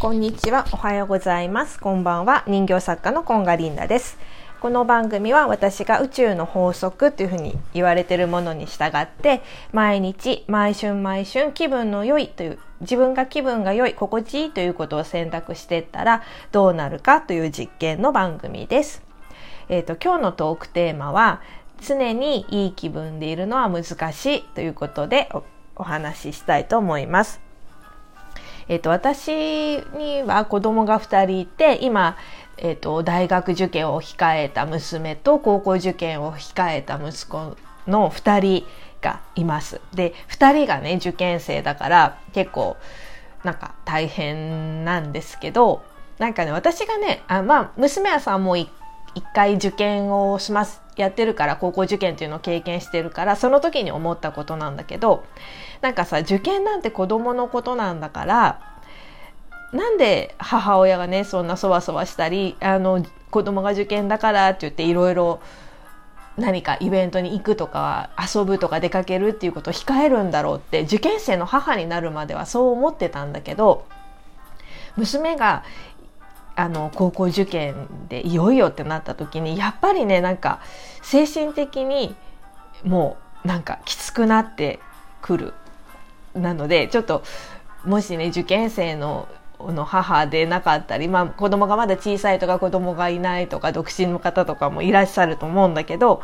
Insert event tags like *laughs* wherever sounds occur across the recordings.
こんにちは。おはようございます。こんばんは。人形作家のコンガリンダです。この番組は私が宇宙の法則というふうに言われているものに従って毎日毎春毎春気分の良いという自分が気分が良い心地いいということを選択していったらどうなるかという実験の番組です。えっ、と今日のトークテーマは常にいい気分でいるのは難しいということでおお話ししたいと思います。えっと、私には子供が2人いて今、えっと、大学受験を控えた娘と高校受験を控えた息子の2人がいます。で2人がね受験生だから結構なんか大変なんですけどなんかね私がねあまあ娘はさんもう一回受験をしますやってるから高校受験っていうのを経験してるからその時に思ったことなんだけどなんかさ受験なんて子供のことなんだからなんで母親がねそんなそわそわしたりあの子供が受験だからって言っていろいろ何かイベントに行くとか遊ぶとか出かけるっていうことを控えるんだろうって受験生の母になるまではそう思ってたんだけど娘があの高校受験でいよいよってなった時にやっぱりねなんか精神的にもうなんかきつくなってくる。なのでちょっともしね受験生のの母でなかったり、まあ、子供がまだ小さいとか子供がいないとか独身の方とかもいらっしゃると思うんだけど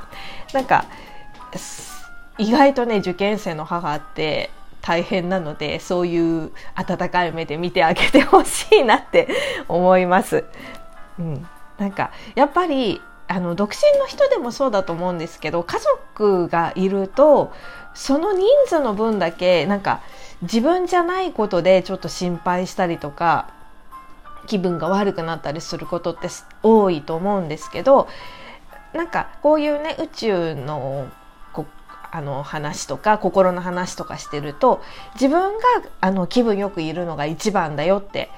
なんか意外とね受験生の母って大変なのでそういう温かい目で見てあげてほしいなって思います。うん、なんかやっぱりあの独身の人でもそうだと思うんですけど家族がいるとその人数の分だけなんか自分じゃないことでちょっと心配したりとか気分が悪くなったりすることって多いと思うんですけどなんかこういうね宇宙のあの話とか心の話とかしてると自分があの気分よくいるのが一番だよって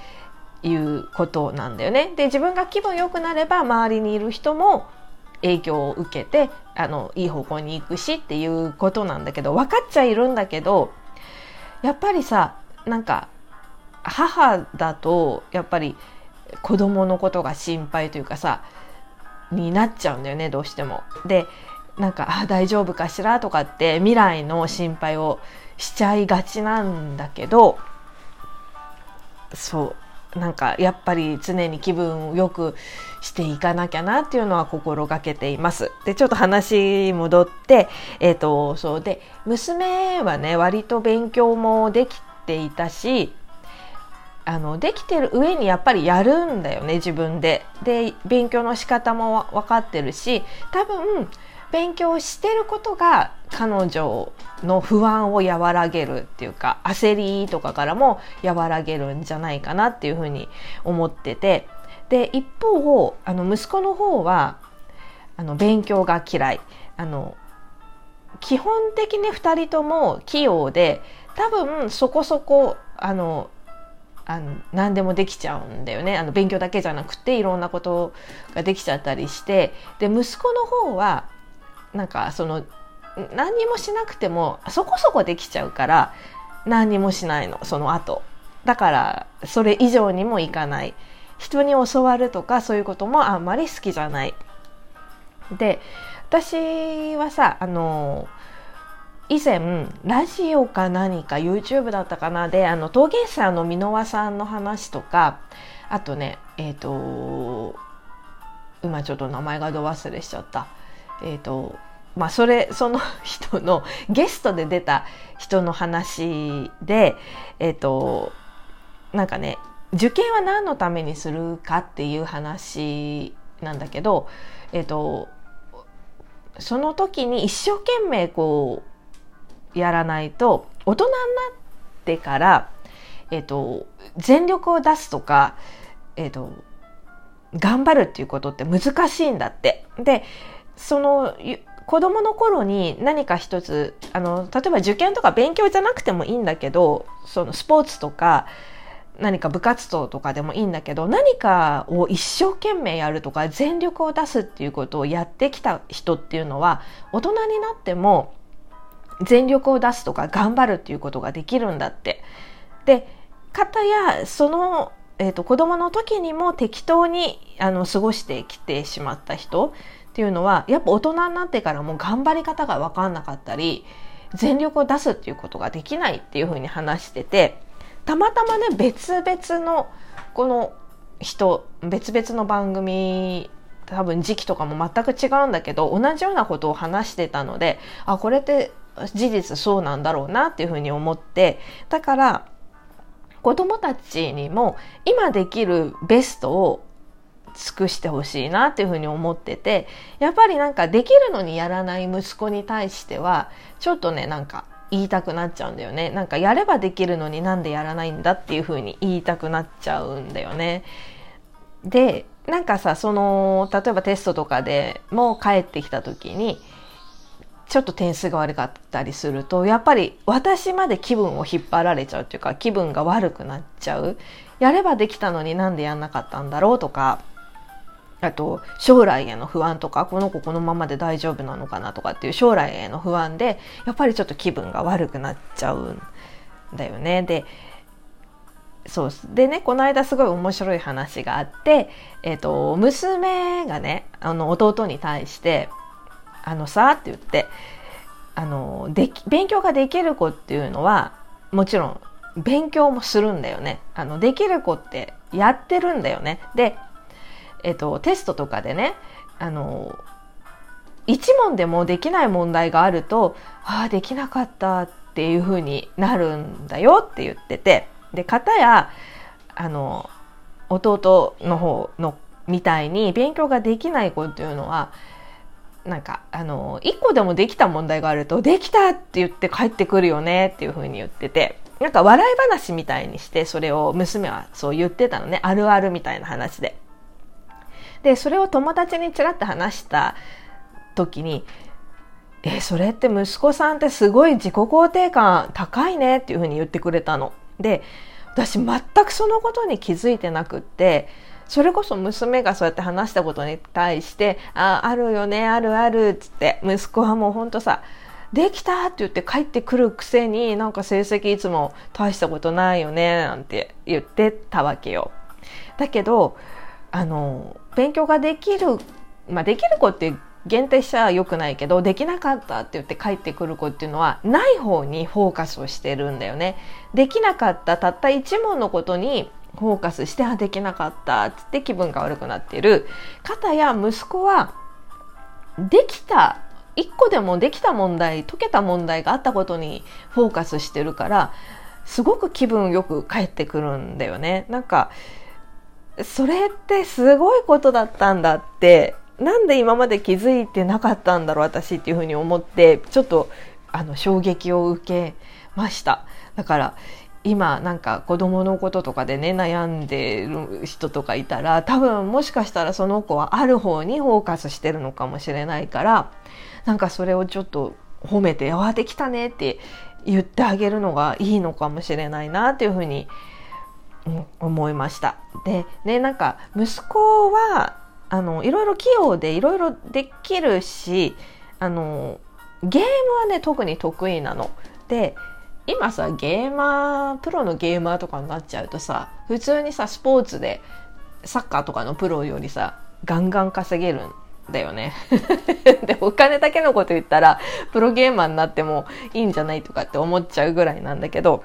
いうことなんだよね。で自分が気分良くなれば周りにいる人も影響を受けてあのいい方向に行くしっていうことなんだけど分かっちゃいるんだけどやっぱりさなんか母だとやっぱり子供のことが心配というかさになっちゃうんだよねどうしても。でなんかあ大丈夫かしらとかって未来の心配をしちゃいがちなんだけどそうなんかやっぱり常に気分を良くしていかなきゃなっていうのは心がけています。でちょっと話戻ってえっ、ー、とそうで娘はね割と勉強もできていたしあのできてる上にやっぱりやるんだよね自分で。で勉強の仕方も分かってるし多分勉強してることが彼女の不安を和らげるっていうか焦りとかからも和らげるんじゃないかなっていうふうに思ってて。で一方あの息子の方はあの勉強が嫌い。あの基本的に2人とも器用で多分そこそこあのあの何でもできちゃうんだよね。あの勉強だけじゃなくていろんなことができちゃったりして。で息子の方はなんかその何もしなくてもそこそこできちゃうから何もしないのその後。だからそれ以上にもいかない。人に教わるとかそういうこともあんまり好きじゃない。で私はさあの以前ラジオか何か YouTube だったかな。であの陶芸者の箕輪さんの話とかあとねえっ、ー、と今ちょっと名前がど忘れしちゃった。えーとまあ、それその人のゲストで出た人の話で、えーと、なんかね受験は何のためにするかっていう話なんだけど、えーと、その時に一生懸命こうやらないと大人になってから、えーと、全力を出すとか、えー、と頑張るっていうことって難しいんだって。でその子供の頃に何か一つあの例えば受験とか勉強じゃなくてもいいんだけどそのスポーツとか何か部活動とかでもいいんだけど何かを一生懸命やるとか全力を出すっていうことをやってきた人っていうのは大人になっても全力を出すとか頑張るっていうことができるんだって。で方やそのえーと、子供の時にも適当にあの過ごしてきてしまった人っていうのはやっぱ大人になってからも頑張り方が分かんなかったり全力を出すっていうことができないっていうふうに話しててたまたまね別々のこの人別々の番組多分時期とかも全く違うんだけど同じようなことを話してたのであこれって事実そうなんだろうなっていうふうに思ってだから子供たちにも今できるベストを尽くしてほしいなっていうふうに思っててやっぱりなんかできるのにやらない息子に対してはちょっとねなんか言いたくなっちゃうんだよねなんかやればできるのになんでやらないんだっていうふうに言いたくなっちゃうんだよね。でなんかさその例えばテストとかでも帰ってきた時にちょっと点数が悪かったりするとやっぱり私まで気分を引っ張られちゃうっていうか気分が悪くなっちゃうやればできたのになんでやんなかったんだろうとかあと将来への不安とかこの子このままで大丈夫なのかなとかっていう将来への不安でやっぱりちょっと気分が悪くなっちゃうんだよね。でそうでねこの間すごい面白い話があって、えーと、娘がねあの弟に対して「あのさ」って言ってあので勉強ができる子っていうのはもちろん勉強もするんだよね。あのできる子ってやってるんだよね。でえっと、テストとかでね、あの、一問でもできない問題があると、ああ、できなかったっていうふうになるんだよって言ってて、で、方や、あの、弟の方のみたいに勉強ができない子っていうのは、なんか、あの、一個でもできた問題があると、できたって言って帰ってくるよねっていうふうに言ってて、なんか笑い話みたいにして、それを娘はそう言ってたのね。あるあるみたいな話で。でそれを友達にちらっと話した時に「えそれって息子さんってすごい自己肯定感高いね」っていうふうに言ってくれたの。で私全くそのことに気づいてなくってそれこそ娘がそうやって話したことに対して「ああるよねあるある」っつって息子はもうほんとさ「できた!」って言って帰ってくるくせになんか成績いつも大したことないよねなんて言ってたわけよ。だけどあの勉強ができる、まあ、できる子って限定しちゃ良くないけどできなかったって言って帰ってくる子っていうのはない方にフォーカスをしてるんだよね。できなかったたった一問のことにフォーカスしてあできなかったっつって気分が悪くなってる方や息子はできた一個でもできた問題解けた問題があったことにフォーカスしてるからすごく気分よく帰ってくるんだよね。なんかそれってすごいことだったんだってなんで今まで気づいてなかったんだろう私っていうふうに思ってちょっとあの衝撃を受けました。だから今なんか子供のこととかでね悩んでる人とかいたら多分もしかしたらその子はある方にフォーカスしてるのかもしれないからなんかそれをちょっと褒めて「あできたね」って言ってあげるのがいいのかもしれないなっていうふうに思います思いました。でねなんか息子はあのいろいろ器用でいろいろできるしあのゲームはね特に得意なの。で今さゲーマープロのゲーマーとかになっちゃうとさ普通にさスポーツでサッカーとかのプロよりさガンガン稼げるんだよね。*laughs* でお金だけのこと言ったらプロゲーマーになってもいいんじゃないとかって思っちゃうぐらいなんだけど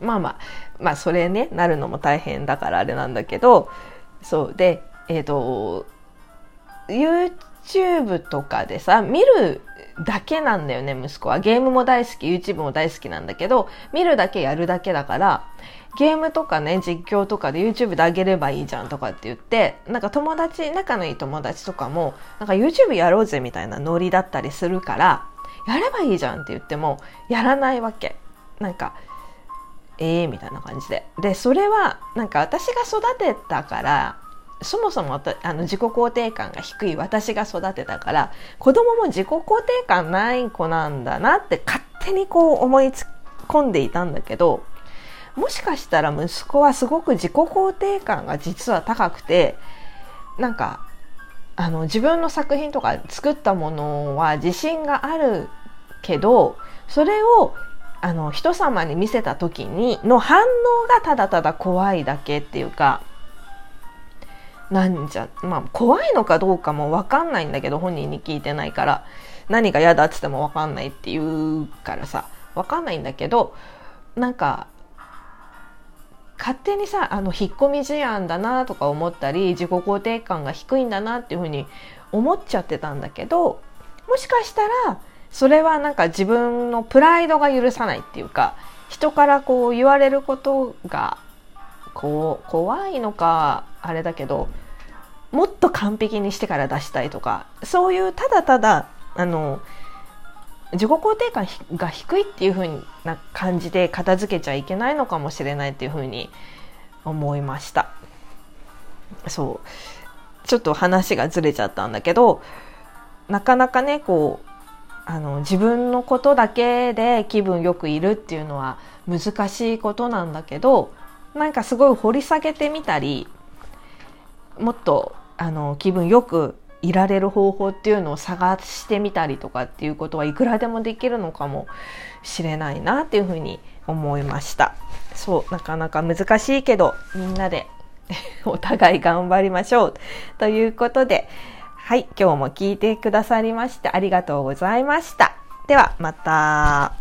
まあまあまあそれねなるのも大変だからあれなんだけどそうでえっ、ー、と YouTube とかでさ見るだけなんだよね息子は。ゲームも大好き YouTube も大好きなんだけど見るだけやるだけだからゲームとかね実況とかで YouTube であげればいいじゃんとかって言ってなんか友達仲のいい友達とかもなんか YouTube やろうぜみたいなノリだったりするからやればいいじゃんって言ってもやらないわけ。なんかええー、みたいな感じで。でそれはなんか私が育てたからそもそもあの自己肯定感が低い私が育てたから子供も自己肯定感ない子なんだなって勝手にこう思い込んでいたんだけどもしかしたら息子はすごく自己肯定感が実は高くてなんかあの自分の作品とか作ったものは自信があるけどそれをあの人様に見せた時にの反応がただただ怖いだけっていうかなんじゃまあ怖いのかどうかも分かんないんだけど本人に聞いてないから何が嫌だっつっても分かんないって言うからさ分かんないんだけどなんか勝手にさあの引っ込み思案だなとか思ったり自己肯定感が低いんだなっていうふうに思っちゃってたんだけどもしかしたらそれはなんか自分のプライドが許さないっていうか人からこう言われることがこう怖いのかあれだけどもっと完璧にしてから出したいとかそういうただただあの自己肯定感が低いっていう風な感じで片付けちゃいけないのかもしれないっていう風に思いました。そう。ちょっと話がずれちゃったんだけどなかなかねこうあの自分のことだけで気分よくいるっていうのは難しいことなんだけどなんかすごい掘り下げてみたりもっとあの気分よくいられる方法っていうのを探してみたりとかっていうことはいくらでもできるのかもしれないなっていうふうに思いました。そうなかなか難しいけどみんなで *laughs* お互い頑張りましょう。ということではい、今日も聞いてくださりましてありがとうございました。では、また。